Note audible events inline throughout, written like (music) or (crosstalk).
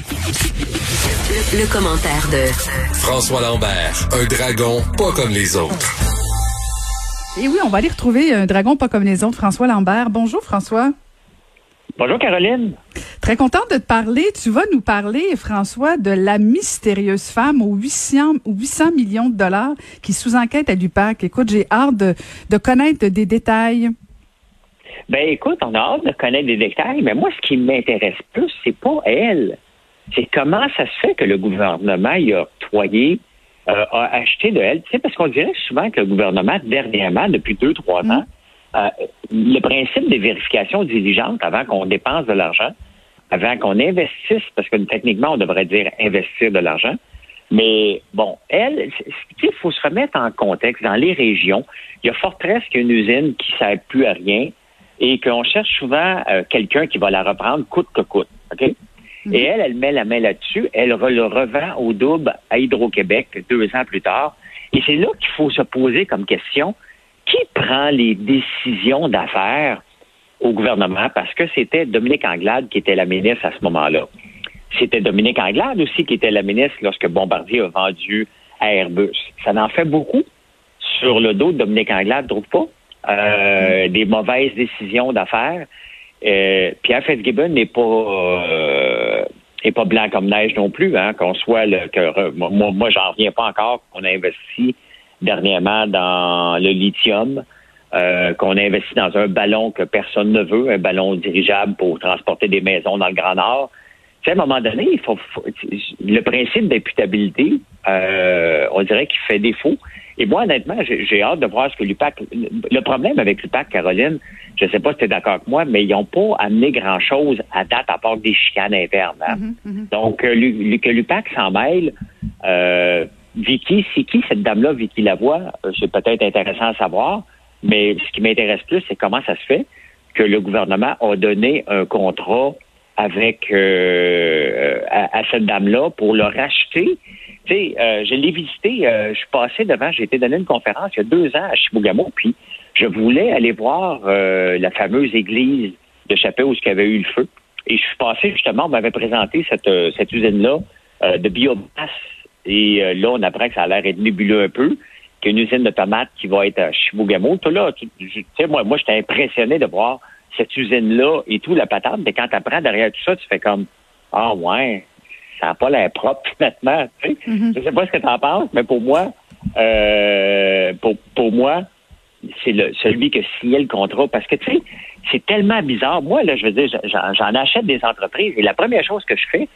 Le, commentaire de François Lambert, un dragon pas comme les autres. Et oui, on va aller retrouver un dragon pas comme les autres, François Lambert. Bonjour François. Bonjour Caroline. Très contente de te parler. Tu vas nous parler, François, de la mystérieuse femme aux 800, 800 millions de dollars qui sous-enquête à l'UPAC. Écoute, j'ai hâte de, de connaître des détails. Ben écoute, on a hâte de connaître des détails, mais moi, ce qui m'intéresse plus, c'est pas elle. C'est comment ça se fait que le gouvernement y a octroyé, euh, a acheté de elle? Tu sais, parce qu'on dirait souvent que le gouvernement, dernièrement, depuis deux, trois ans, euh, le principe des vérifications diligentes avant qu'on dépense de l'argent, avant qu'on investisse, parce que techniquement, on devrait dire investir de l'argent. Mais bon, elle, il faut se remettre en contexte. Dans les régions, il y a Fortress qui est une usine qui ne sert plus à rien et qu'on cherche souvent euh, quelqu'un qui va la reprendre coûte que coûte. OK? Mhm. Et elle, elle met la main là-dessus, elle le revend au double à Hydro-Québec deux ans plus tard. Et c'est là qu'il faut se poser comme question, qui prend les décisions d'affaires au gouvernement? Parce que c'était Dominique Anglade qui était la ministre à ce moment-là. C'était Dominique Anglade aussi qui était la ministre lorsque Bombardier a vendu à Airbus. Ça en fait beaucoup sur le dos de Dominique Anglade, trouve pas? Euh, des mauvaises décisions d'affaires. Euh, Pierre Fitzgibbon n'est pas euh, pas blanc comme neige non plus, hein, qu'on soit le que moi, moi j'en reviens pas encore qu'on a investi dernièrement dans le lithium, euh, qu'on a investi dans un ballon que personne ne veut, un ballon dirigeable pour transporter des maisons dans le Grand Nord. Tu sais, à un moment donné, il faut, le principe d'imputabilité, euh, on dirait qu'il fait défaut. Et moi, honnêtement, j'ai hâte de voir ce que l'UPAC. Le problème avec l'UPAC, Caroline, je ne sais pas si tu es d'accord avec moi, mais ils n'ont pas amené grand-chose à date à part des chicanes internes. Hein. Mm-hmm, mm-hmm. Donc, euh, que l'UPAC s'en mêle, euh, Vicky, c'est qui cette dame-là, Vicky Lavoie? Euh, c'est peut-être intéressant à savoir, mais ce qui m'intéresse plus, c'est comment ça se fait que le gouvernement a donné un contrat avec euh, à, cette dame-là pour le racheter. Tu sais, je l'ai visité, je suis passé devant, j'ai été donné une conférence il y a deux ans à Chibougamau, puis je voulais aller voir la fameuse église de Chapelle où il y avait eu le feu. Et je suis passé justement, on m'avait présenté cette, cette usine-là de biomasse et euh, là, on apprend que ça a l'air être nébuleux un peu, qu'il y a une usine de tomates qui va être à Chibougamau. Tout là, tu sais, moi, moi j'étais impressionné de voir cette usine-là et tout, la patate. Mais quand tu apprends derrière tout ça, tu fais comme Ah ouais, ça n'a pas l'air propre (laughs) maintenant. Tu sais. Mm-hmm. Je sais pas ce que tu en penses, mais pour moi, euh, pour, pour moi, c'est le, celui qui a le contrat. Parce que, tu sais, c'est tellement bizarre. Moi, là, je veux dire, j'en achète des entreprises et la première chose que je fais,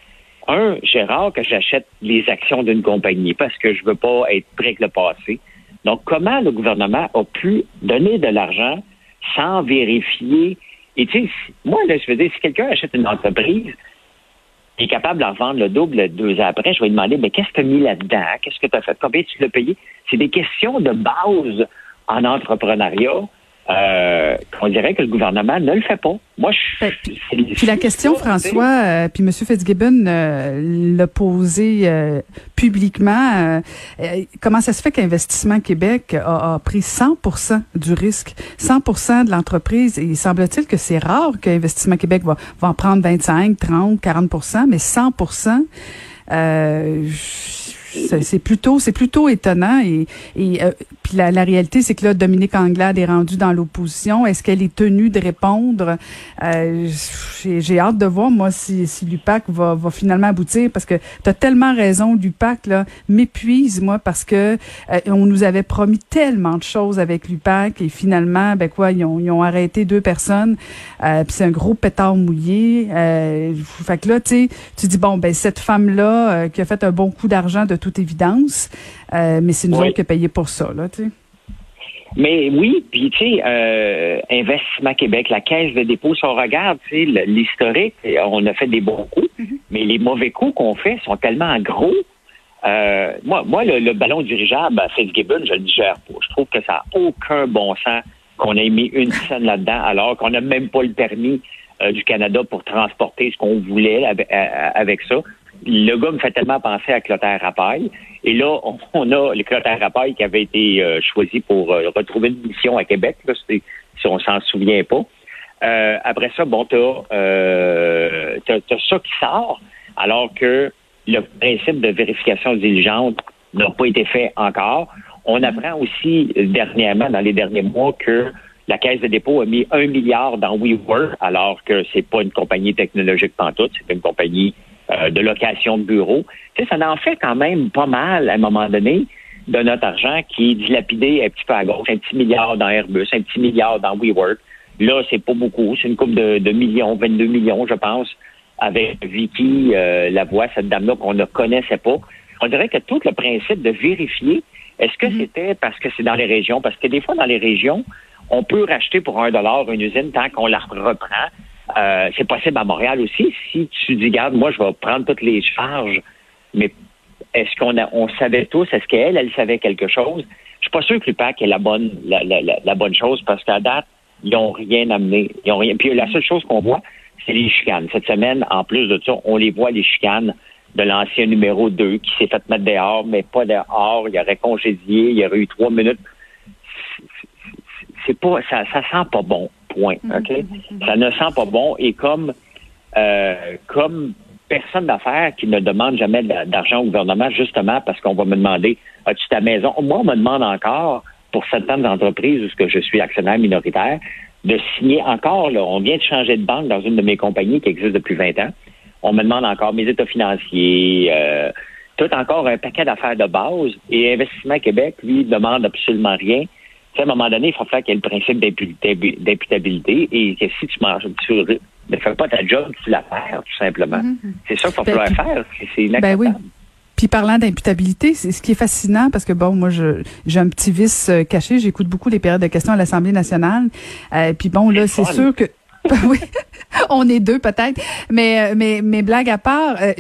un, Gérard, que j'achète les actions d'une compagnie parce que je veux pas être prêt avec le passé. Donc, comment le gouvernement a pu donner de l'argent sans vérifier? Et tu sais, moi, là, je veux dire, si quelqu'un achète une entreprise, est capable d'en vendre le double deux ans après, je vais lui demander, mais qu'est-ce que tu as mis là-dedans? Qu'est-ce que tu as fait? Combien tu l'as payé? C'est des questions de base en entrepreneuriat euh, on dirait que le gouvernement ne le fait pas. Moi, je Puis la question, François, euh, puis M. Fitzgibbon euh, l'a posé euh, publiquement. comment ça se fait qu'Investissement Québec a, pris 100% du risque, 100% de l'entreprise? Et semble-t-il que c'est rare qu'Investissement Québec va, va en prendre 25, 30, 40% mais 100 euh, c'est plutôt, c'est plutôt étonnant et, et euh, puis la, la, réalité, c'est que là, Dominique Anglade est rendue dans l'opposition. Est-ce qu'elle est tenue de répondre? Euh, J'ai hâte de voir moi si, si l'UPAC va, va finalement aboutir parce que tu as tellement raison. L'UPAC là m'épuise moi parce que euh, on nous avait promis tellement de choses avec l'UPAC et finalement, ben quoi, ils ont, ils ont arrêté deux personnes. Euh, puis c'est un gros pétard mouillé. fait que là, tu tu dis bon, ben cette femme là qui a fait un bon coup d'argent de toute évidence. Euh, mais c'est nous autres qui payé pour ça, là, tu sais. Mais oui, puis tu sais, euh, Investissement Québec, la caisse de dépôt, si on regarde, tu sais, l'historique, on a fait des bons coups, mm-hmm. mais les mauvais coups qu'on fait sont tellement gros. Euh, moi, moi le, ballon dirigeable à Fitzgibbon, je le digère pas. Je trouve que ça n'a aucun bon sens qu'on ait mis une scène là-dedans, alors qu'on n'a même pas le permis du Canada pour transporter ce qu'on voulait avec ça le gars me fait tellement penser à Clotaire Rapaille. Et là, (laughs) on, a le Clotaire Rapaille qui avait été euh, choisi pour euh, retrouver une mission à Québec, là, si on s'en souvient pas. Euh, après ça, bon, t'as, as, ça qui sort. alors que le principe de vérification diligente n'a pas été fait encore. On apprend aussi dernièrement, dans les derniers mois, que la Caisse de dépôt a mis un milliard dans WeWork, alors que c'est pas une compagnie technologique pantoute, c'est une compagnie euh, de location de bureaux. Tu sais, ça en fait quand même pas mal à un moment donné de notre argent qui est dilapidé un petit peu à gauche, un petit milliard dans Airbus, un petit milliard dans WeWork. Là, c'est pas beaucoup, c'est une coupe de, de, millions, 22 millions, je pense, avec Vicky euh, Lavoie, cette dame-là qu'on ne connaissait pas. On dirait que tout le principe de vérifier, est-ce que mm-hmm. c'était parce que c'est dans les régions? Parce que des fois, dans les régions, on peut racheter pour un dollar une usine tant qu'on la reprend. Euh, c'est possible à Montréal aussi. Si tu dis, garde, moi, je vais prendre toutes les charges, mais est-ce qu'on on savait tous, est-ce qu'elle, elle savait quelque chose? Je suis pas sûr que l'UPAC est la bonne, la, la, la, bonne chose parce qu'à date, ils n'ont rien amené. Ils ont rien. Puis la seule chose qu'on voit, c'est les chicanes. Cette semaine, en plus de ça, on les voit, les chicanes de l'ancien numéro 2 qui s'est fait mettre dehors, mais pas dehors. Il aurait congédié, il aurait eu trois minutes c'est pas, ça, ça sent pas bon. Point. Mhm, OK? Mhm, mhm. Ça ne sent pas bon. Et comme, euh, comme personne d'affaires qui ne demande jamais d'argent au gouvernement, justement parce qu'on va me demander, as-tu ta maison? Moi, on me demande encore, pour certaines entreprises où que je suis actionnaire minoritaire, de signer encore, là, on vient de changer de banque dans une de mes compagnies qui existe depuis 20 ans. On me demande encore mes états financiers, euh, tout encore un paquet d'affaires de base. Et Investissement Québec, lui, demande absolument rien à un moment donné, il faut faire qu'il y ait le principe d'imputabilité et que si tu manges, tu ne fais pas ta job, tu la perds, tout simplement. Mm-hmm. C'est ça qu'il va ben, falloir faire. C'est inacceptable. Ben oui. Puis parlant d'imputabilité, c'est ce qui est fascinant parce que bon, moi j'ai un petit vice euh, caché, j'écoute beaucoup les périodes de questions à l'Assemblée nationale. Euh, puis bon là, c'est sûr que (laughs) oui, on est deux peut-être, mais euh, mais mais blague à part, euh,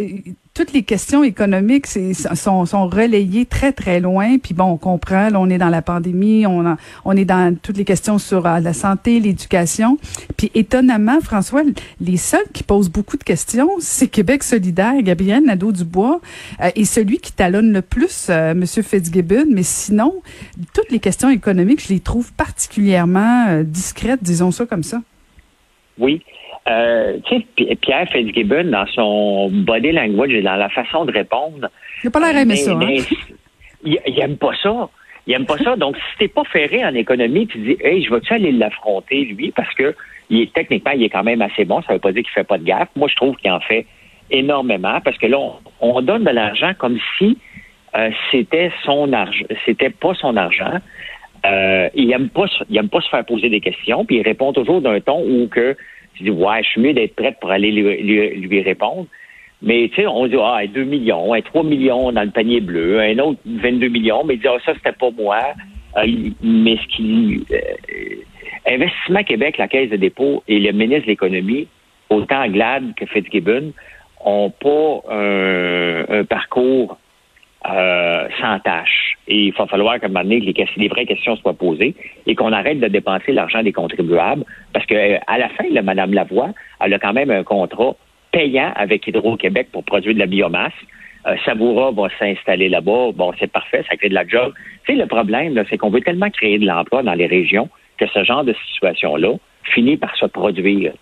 toutes les questions économiques sont, relayées très, très loin. Puis bon, on comprend, là, on est dans la pandémie, on, est dans toutes les questions sur euh, la santé, l'éducation. Puis étonnamment, François, les seuls qui posent beaucoup de questions, c'est Québec solidaire, Gabriel Nadeau-Dubois, euh, et celui qui talonne le plus, euh, M. Fitzgibbon. Mais sinon, toutes les questions économiques, je les trouve particulièrement euh, discrètes, disons ça comme ça. Oui. Euh, tu sais, Pierre Fitzgibbon, dans son body language et dans la façon de répondre. Il n'a pas l'air aimé ça. Hein? il, il aime pas ça. Il aime pas ça. (laughs) Donc, si t'es pas ferré en économie, tu dis, hey, je vais-tu aller l'affronter, lui, parce que il est, techniquement, il est quand même assez bon. Ça veut pas dire qu'il fait pas de gaffe. Moi, je trouve qu'il en fait énormément, parce que là, on, donne de l'argent comme si euh, c'était son argent, c'était pas son argent. Euh, il aime pas, il aime pas se faire poser des questions, puis il répond toujours d'un ton où que tu dis, ouais, je suis mieux d'être prête pour aller lui, lui, répondre. Mais tu sais, on dit, ah, 2 millions, 3 millions dans le panier bleu, un autre 22 millions, mais il dit, ah, ça, c'était pas moi. Euh, mais ce qui. Euh, Investissement Québec, la Caisse de dépôt et le ministre de l'Économie, autant Glad que Fitzgibbon, ont pas un parcours euh, sans tâche. Et il va falloir qu'à un moment donné, les, vraies questions soient posées et qu'on arrête de dépenser l'argent des contribuables. Parce que euh, à la fin, là, Mme Lavoie, elle a quand même un contrat payant avec Hydro-Québec pour produire de la biomasse. Euh, Savoura va s'installer là-bas. Bon, c'est parfait, ça crée de la job. Tu sais, le problème, c'est qu'on veut tellement créer de l'emploi dans les régions que ce genre de situation-là finit par se produire.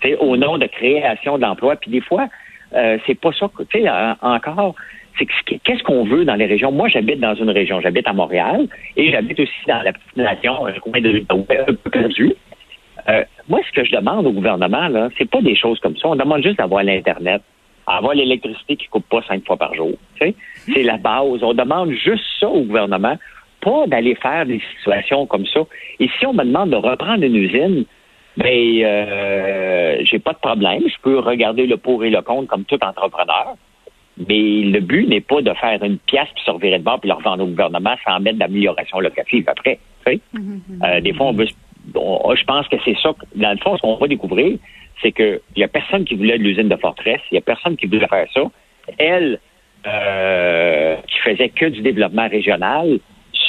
Tu sais, au nom de création d'emplois. Puis des fois, euh, c'est pas ça. Tu sais, encore, c'est qu'est-ce qu'on veut dans les régions? Moi, j'habite dans une région, j'habite à Montréal et j'habite aussi dans la petite nation, un coin de un peu perdu. Euh, moi, ce que je demande au gouvernement, là, c'est pas des choses comme ça. On demande juste d'avoir l'Internet, avoir l'électricité qui coupe pas cinq fois par jour. C'est la base. On demande juste ça au gouvernement, pas d'aller faire des situations comme ça. Et si on me demande de reprendre une usine, ben, euh, j'ai pas de problème. Je peux regarder le pour et le contre comme tout entrepreneur. Mais le but n'est pas de faire une pièce puis se revirer de bord puis le revendre au gouvernement sans mettre d'amélioration locative après. Tu mm-hmm. euh, des fois, on veut. je pense que c'est ça. Dans le fond, ce qu'on va découvrir, c'est qu'il n'y a personne qui voulait de l'usine de Fortress. Il n'y a personne qui voulait faire ça. Elle, euh, qui faisait que du développement régional,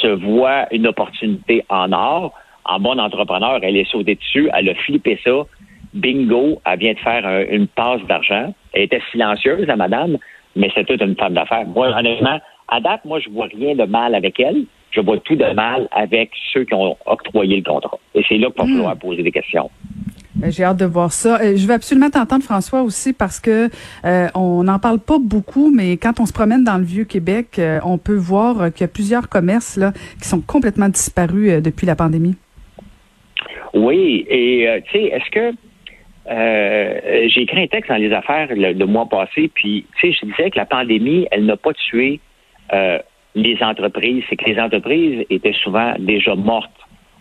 se voit une opportunité en or. En bon entrepreneur, elle est sautée dessus. Elle a flippé ça. Bingo, elle vient de faire une passe d'argent. Elle était silencieuse, la madame, mais c'est toute une femme d'affaires. Moi, honnêtement, à date, moi, je vois rien de mal avec elle. Je vois tout de mal avec ceux qui ont octroyé le contrat. Et c'est là qu'il va hmm. falloir poser des questions. Ben, j'ai hâte de voir ça. Euh, je veux absolument t'entendre, François, aussi, parce que euh, on n'en parle pas beaucoup, mais quand on se promène dans le vieux Québec, euh, on peut voir qu'il y a plusieurs commerces là qui sont complètement disparus depuis la pandémie. Oui, et tu sais, est-ce que j'ai écrit un texte dans les affaires le, mois passé, puis tu sais, je disais que la pandémie, elle n'a pas tué les entreprises, c'est que les entreprises étaient souvent déjà mortes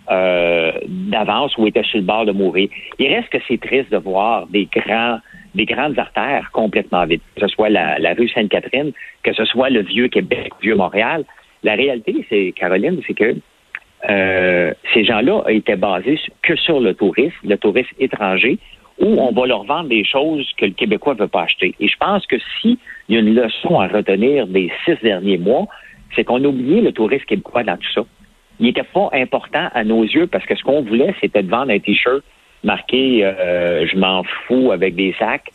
euh, d'avance ou étaient sur le bord de mourir. Il reste que c'est triste de voir des grands des grandes artères complètement vides, que ce soit la, rue Sainte-Catherine, que ce soit le vieux Québec, le vieux Montréal. La réalité, c'est, Caroline, c'est que euh, ces gens-là étaient basés que sur le tourisme, le tourisme étranger, où on va leur vendre des choses que le Québécois ne veut pas acheter. Et je pense que s'il y a une leçon à retenir des six derniers mois, c'est qu'on a oublié le tourisme québécois dans tout ça il n'était pas important à nos yeux parce que ce qu'on voulait, c'était de vendre un T-shirt marqué euh, Je m'en fous avec des sacs.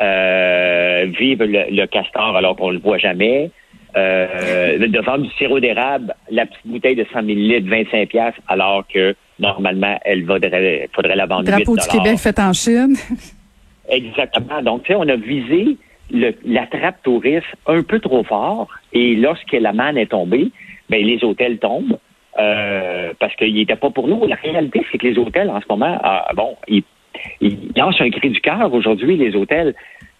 Euh, vive le, castor alors qu'on le voit jamais. Euh, de vendre du sirop d'érable, la petite bouteille de 100 ml, 25 pièces, alors que normalement, elle vaudrait, faudrait la vendre Drapeau du Québec fait en Chine. Exactement. Donc, tu sais, on a visé la trappe touriste un peu trop fort et lorsque la manne est tombée, ben, les hôtels tombent. Euh, parce qu'il n'était pas pour nous. La réalité, c'est que les hôtels, en ce moment, ah, bon, ils, ils lancent un cri du cœur aujourd'hui, les hôtels,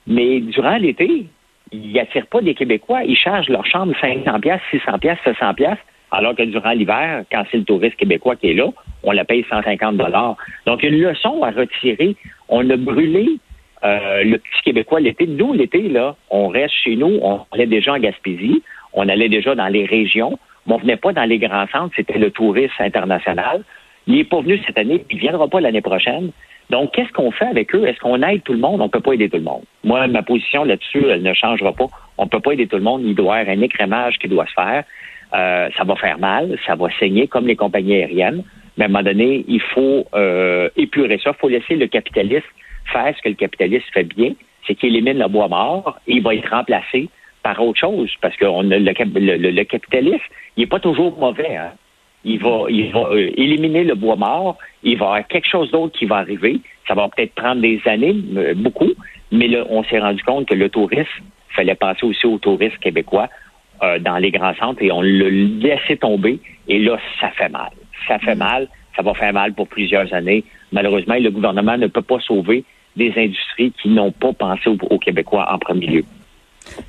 mais durant l'été, ils n'attirent pas des Québécois. Ils chargent leur chambre 500 pièces, 600 pièces, 700 pièces, alors que durant l'hiver, quand c'est le touriste québécois qui est là, on la paye 150 dollars. Donc, une leçon à retirer. On a brûlé euh, le petit Québécois l'été. Nous, l'été, là, on reste chez nous. On allait déjà en Gaspésie. On allait déjà dans les régions mais on venait pas dans les grands centres, c'était le tourisme international. Il n'est pas venu cette année, il ne viendra pas l'année prochaine. Donc, qu'est-ce qu'on fait avec eux? Est-ce qu'on aide tout le monde? On ne peut pas aider tout le monde. Moi, ma position là-dessus, elle ne changera pas. On ne peut pas aider tout le monde. Il doit y avoir un écrémage qui doit se faire. Euh, ça va faire mal, ça va saigner comme les compagnies aériennes. Mais à un moment donné, il faut euh, épurer ça. Il faut laisser le capitaliste faire ce que le capitaliste fait bien, c'est qu'il élimine le bois mort et il va être remplacé par autre chose. Parce que le, capitaliste, il n'est pas toujours mauvais. Hein? Il va, il va euh, éliminer le bois mort. Il va y avoir quelque chose d'autre qui va arriver. Ça va peut-être prendre des années, euh, beaucoup, mais là, on s'est rendu compte que le tourisme, il fallait penser aussi au tourisme québécois euh, dans les grands centres et on le laissé tomber. Et là, ça fait mal. Ça fait mm. mal. Ça va faire mal pour plusieurs années. Malheureusement, le gouvernement ne peut pas sauver des industries qui n'ont pas pensé aux Québécois en premier lieu.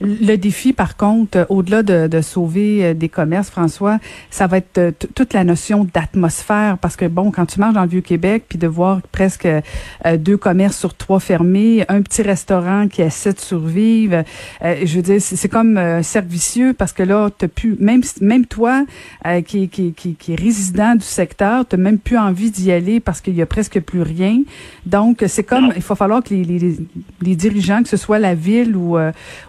Le défi, par contre, au-delà de, sauver euh, des commerces, François, ça va être euh, toute la notion d'atmosphère, parce que bon, quand tu marches dans le Vieux-Québec, puis de voir presque euh, deux commerces sur trois fermés, un petit restaurant qui essaie de survivre, je veux dire, c'est comme servicieux, parce que là, t'as pu, même même toi, qui, qui, qui, qui, est résident du secteur, t'as même plus envie d'y aller parce qu'il y a presque plus rien. Donc, c'est comme, il va falloir que les, les, les, dirigeants, que ce soit la ville ou,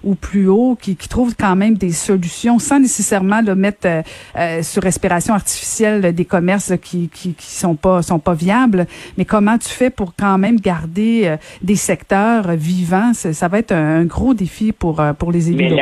ou plus haut, qui, qui trouvent quand même des solutions sans nécessairement le mettre euh, euh, sur respiration artificielle des commerces qui, qui, qui sont pas sont pas viables. Mais comment tu fais pour quand même garder euh, des secteurs vivants? Ça va être un, gros défi pour pour les élus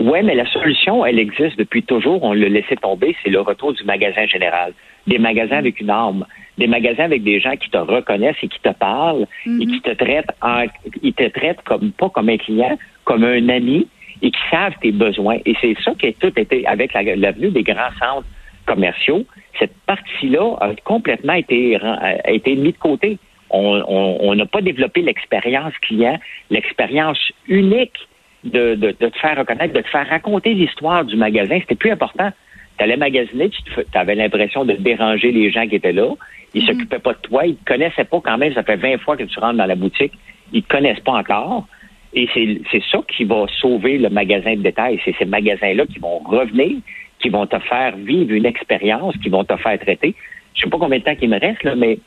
Oui, mais la solution, elle existe depuis toujours. On l'a laissé tomber. C'est le retour du magasin général. Des magasins avec une arme des magasins avec des gens qui te reconnaissent et qui te parlent et qui mhm. te traitent en, ils te traitent comme pas comme un client, comme un ami et qui savent tes besoins. Et c'est ça qui a tout été avec la, venue des grands centres commerciaux. Cette partie-là a complètement été, a été mise de côté. On n'a pas développé l'expérience client, l'expérience unique de, de, de, te faire reconnaître, de te faire raconter l'histoire du magasin. C'était plus important. Tu allais magasiner, tu avais l'impression de déranger les gens qui étaient là. Ils ne mhm. s'occupaient pas de toi. Ils te connaissaient pas quand même. Ça fait 20 fois que tu rentres dans la boutique. Ils te connaissent pas encore. Et c'est ça qui va sauver le magasin de détail. C'est ces magasins-là qui vont revenir, qui vont te faire vivre une expérience, qui vont te faire traiter. Je sais pas combien de temps il me reste, là, mais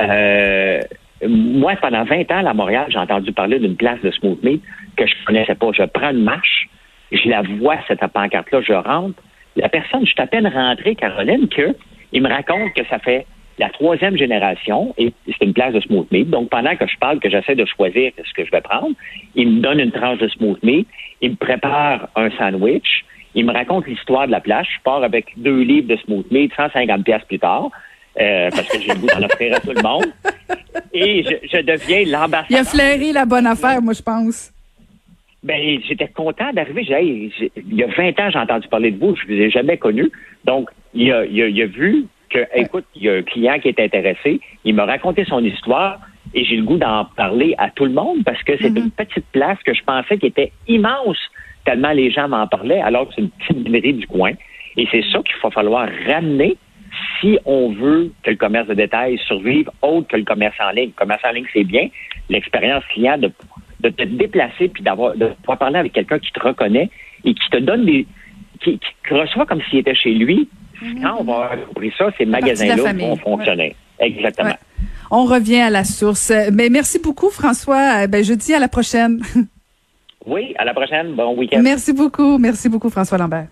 euh, moi, pendant 20 ans, à Montréal, j'ai entendu parler d'une place de smooth meat que je connaissais pas. Je prends une marche, je la vois, cette pancarte-là, je rentre. La personne, je suis à peine rentré, Caroline, que il me raconte que ça fait la troisième génération, et c'est une place de smooth meat. Donc, pendant que je parle, que j'essaie de choisir ce que je vais prendre, il me donne une tranche de smooth meat, il me prépare un sandwich, il me raconte l'histoire de la place. Je pars avec deux livres de smooth meat, 150 pièces plus tard. euh, parce que j'ai le goût d'en offrir à tout le monde. Et je, je deviens l'ambassadeur. Il a flairé la bonne affaire, moi, je pense. Ben, j'étais content d'arriver. J'ai, il y a 20 ans, j'ai entendu parler de vous. Je vous ai jamais connu. Donc, il a, il a, il a vu que, écoute, il y a un client qui est intéressé. Il m'a raconté son histoire et j'ai le goût d'en parler à tout le monde parce que c'est une petite place que je pensais qui était immense tellement les gens m'en parlaient alors que c'est une petite mairie du coin. Et c'est ça qu'il va falloir ramener si on veut que le commerce de détail survive autre que le commerce en ligne. Le commerce en ligne, c'est bien. L'expérience client de, de te déplacer puis d'avoir de pouvoir parler avec quelqu'un qui te reconnaît et qui te donne des qui, qui te reçoit comme s'il était chez lui. Quand on va compris ça, ces magasins-là vont fonctionner. Exactement. Ouais. On revient à la source. Mais merci beaucoup, François. Euh, Ben, je dis à la prochaine. (laughs) Oui, à la prochaine. Bon week-end. Merci beaucoup. Merci beaucoup, François Lambert.